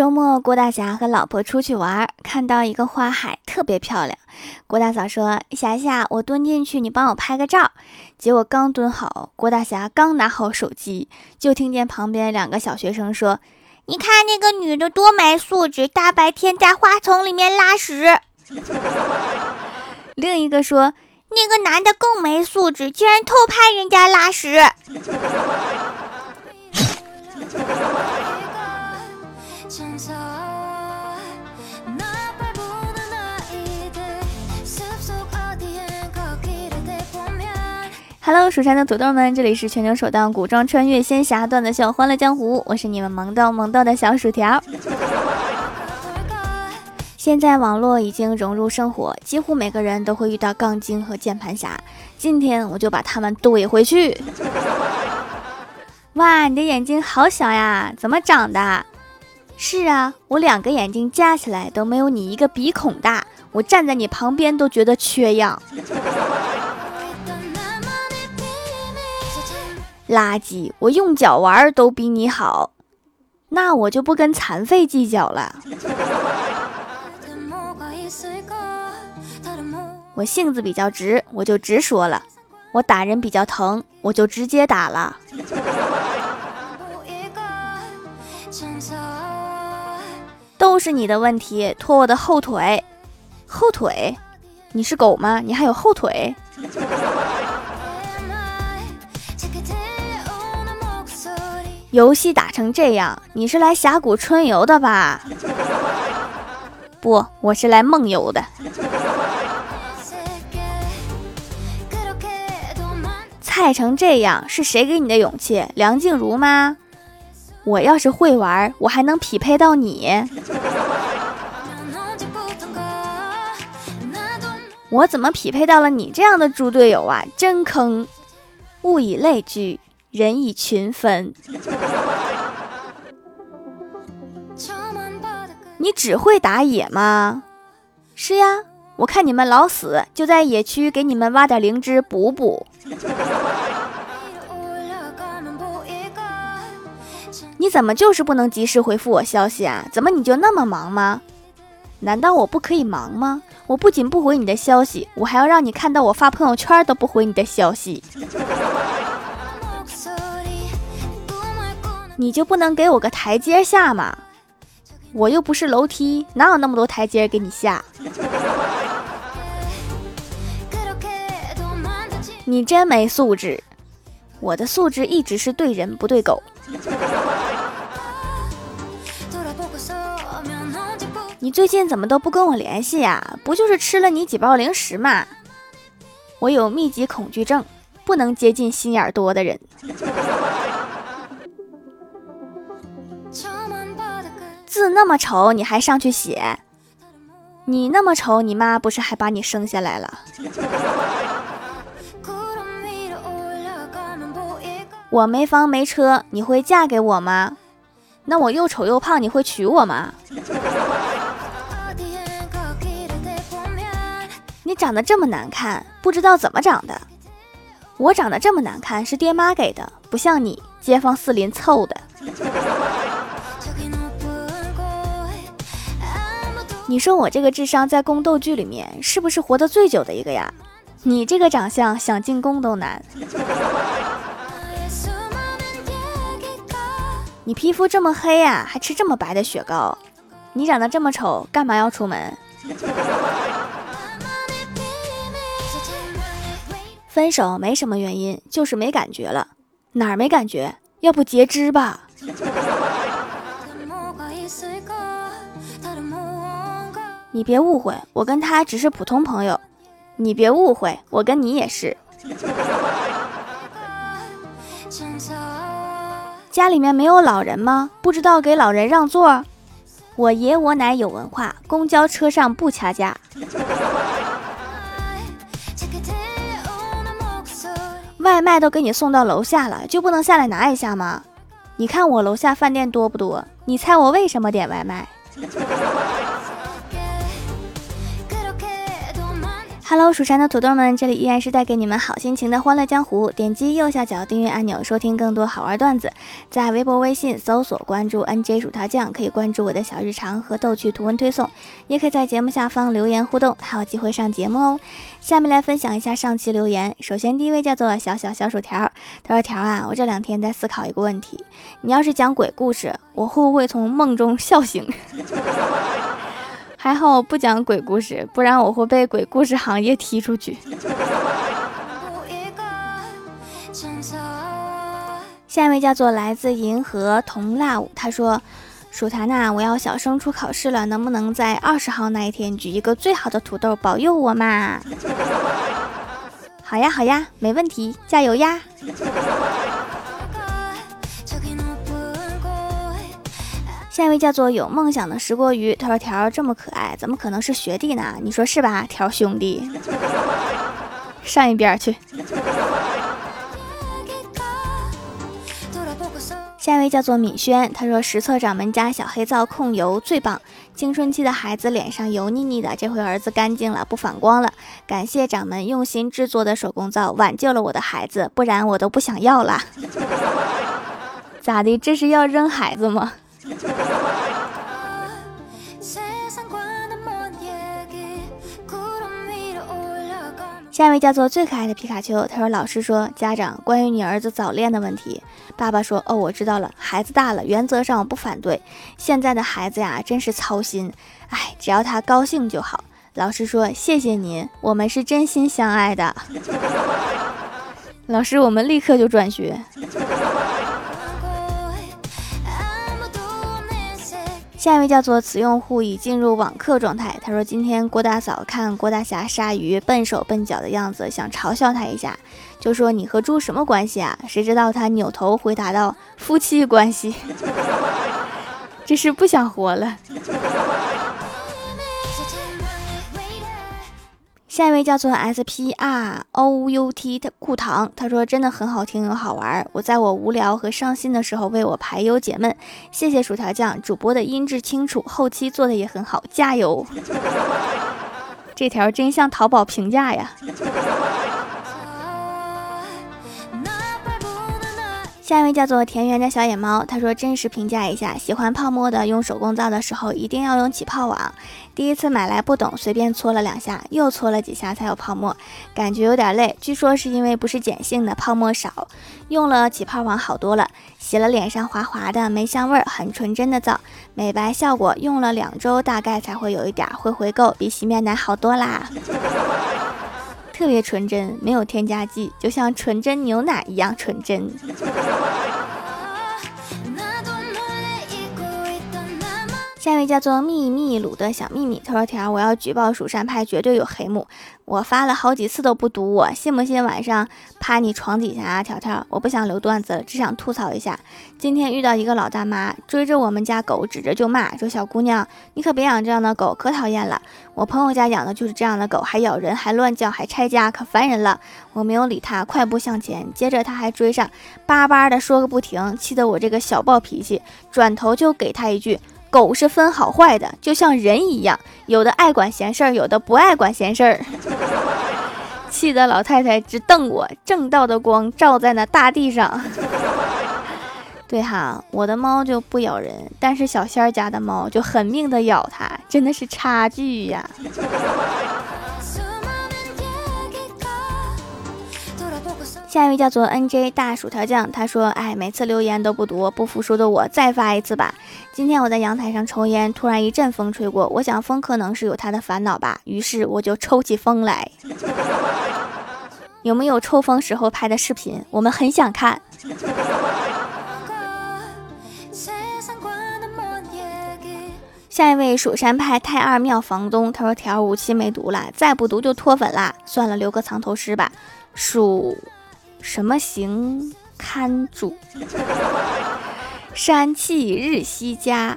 周末，郭大侠和老婆出去玩，看到一个花海，特别漂亮。郭大嫂说：“霞霞，我蹲进去，你帮我拍个照。”结果刚蹲好，郭大侠刚拿好手机，就听见旁边两个小学生说：“你看那个女的多没素质，大白天在花丛里面拉屎。”另一个说：“那个男的更没素质，竟然偷拍人家拉屎。” Hello，蜀山的土豆们，这里是全球首档古装穿越仙侠段子秀《欢乐江湖》，我是你们萌逗萌逗的小薯条。现在网络已经融入生活，几乎每个人都会遇到杠精和键盘侠。今天我就把他们怼回去。哇，你的眼睛好小呀，怎么长的？是啊，我两个眼睛加起来都没有你一个鼻孔大，我站在你旁边都觉得缺氧。垃圾，我用脚玩都比你好，那我就不跟残废计较了。我性子比较直，我就直说了；我打人比较疼，我就直接打了。都是你的问题，拖我的后腿，后腿，你是狗吗？你还有后腿？游戏打成这样，你是来峡谷春游的吧？不，我是来梦游的。菜成这样，是谁给你的勇气？梁静茹吗？我要是会玩，我还能匹配到你？我怎么匹配到了你这样的猪队友啊？真坑！物以类聚，人以群分。你只会打野吗？是呀，我看你们老死，就在野区给你们挖点灵芝补补。你怎么就是不能及时回复我消息啊？怎么你就那么忙吗？难道我不可以忙吗？我不仅不回你的消息，我还要让你看到我发朋友圈都不回你的消息。你就不能给我个台阶下吗？我又不是楼梯，哪有那么多台阶给你下？你真没素质！我的素质一直是对人不对狗。你最近怎么都不跟我联系呀？不就是吃了你几包零食吗？我有密集恐惧症，不能接近心眼多的人。字那么丑，你还上去写？你那么丑，你妈不是还把你生下来了？我没房没车，你会嫁给我吗？那我又丑又胖，你会娶我吗？你长得这么难看，不知道怎么长的。我长得这么难看，是爹妈给的，不像你，街坊四邻凑的。你说我这个智商在宫斗剧里面是不是活得最久的一个呀？你这个长相想进宫都难。你皮肤这么黑呀，还吃这么白的雪糕？你长得这么丑，干嘛要出门？分手没什么原因，就是没感觉了。哪儿没感觉？要不截肢吧？你别误会，我跟他只是普通朋友。你别误会，我跟你也是。家里面没有老人吗？不知道给老人让座？我爷我奶有文化，公交车上不掐架。外卖都给你送到楼下了，就不能下来拿一下吗？你看我楼下饭店多不多？你猜我为什么点外卖？Hello，蜀山的土豆们，这里依然是带给你们好心情的欢乐江湖。点击右下角订阅按钮，收听更多好玩段子。在微博、微信搜索关注 NJ 薯条酱，可以关注我的小日常和逗趣图文推送，也可以在节目下方留言互动，还有机会上节目哦。下面来分享一下上期留言。首先第一位叫做小小小薯条，他说：“条啊，我这两天在思考一个问题，你要是讲鬼故事，我会不会从梦中笑醒？” 还好我不讲鬼故事，不然我会被鬼故事行业踢出去。下一位叫做来自银河同辣舞，他说：“薯坛呐，我要小升初考试了，能不能在二十号那一天举一个最好的土豆保佑我嘛？”好呀好呀，没问题，加油呀！下一位叫做有梦想的石锅鱼，他说：“条这么可爱，怎么可能是学弟呢？你说是吧，条兄弟？上一边去。”下一位叫做敏轩，他说：“实测掌门家小黑皂控油最棒，青春期的孩子脸上油腻腻的，这回儿子干净了，不反光了。感谢掌门用心制作的手工皂，挽救了我的孩子，不然我都不想要了。咋的？这是要扔孩子吗？”下一位叫做最可爱的皮卡丘，他说：“老师说，家长关于你儿子早恋的问题。”爸爸说：“哦，我知道了，孩子大了，原则上我不反对。现在的孩子呀，真是操心。哎，只要他高兴就好。”老师说：“谢谢您，我们是真心相爱的。”老师，我们立刻就转学。下一位叫做此用户已进入网课状态。他说：“今天郭大嫂看郭大侠杀鱼笨手笨脚的样子，想嘲笑他一下，就说你和猪什么关系啊？谁知道他扭头回答道：夫妻关系。这是不想活了。”下一位叫做 S P R O U T 的顾糖，他说真的很好听又好玩。我在我无聊和伤心的时候为我排忧解闷。谢谢薯条酱，主播的音质清楚，后期做的也很好，加油！这条真像淘宝评价呀。下一位叫做田园的小野猫，他说真实评价一下，喜欢泡沫的用手工皂的时候一定要用起泡网。第一次买来不懂，随便搓了两下，又搓了几下才有泡沫，感觉有点累。据说是因为不是碱性的，泡沫少。用了起泡网好多了，洗了脸上滑滑的，没香味儿，很纯真的皂，美白效果。用了两周大概才会有一点会回购，比洗面奶好多啦。特别纯真，没有添加剂，就像纯真牛奶一样纯真。下一位叫做秘密鲁的小秘密，他说：“条，我要举报蜀山派，绝对有黑幕。我发了好几次都不读，我信不信晚上趴你床底下啊？条条，我不想留段子了，只想吐槽一下。今天遇到一个老大妈追着我们家狗，指着就骂，说小姑娘，你可别养这样的狗，可讨厌了。我朋友家养的就是这样的狗，还咬人，还乱叫，还拆家，可烦人了。我没有理他，快步向前，接着他还追上，叭叭的说个不停，气得我这个小暴脾气，转头就给他一句。”狗是分好坏的，就像人一样，有的爱管闲事儿，有的不爱管闲事儿。气得老太太直瞪我，正道的光照在那大地上。对哈，我的猫就不咬人，但是小仙儿家的猫就狠命的咬它，真的是差距呀。下一位叫做 N J 大薯条酱，他说：“哎，每次留言都不读，不服输的我再发一次吧。今天我在阳台上抽烟，突然一阵风吹过，我想风可能是有他的烦恼吧，于是我就抽起风来。有没有抽风时候拍的视频？我们很想看。”下一位蜀山派太二庙房东，他说：“条五期没读了，再不读就脱粉啦，算了，留个藏头诗吧。”蜀。什么行堪主？山气日夕佳，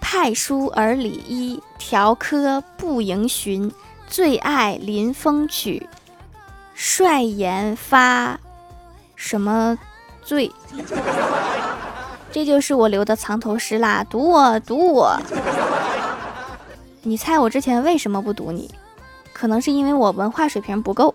派书而礼衣，调科不盈寻，最爱临风曲，率言发什么醉？这就是我留的藏头诗啦！读我，读我！你猜我之前为什么不读你？可能是因为我文化水平不够。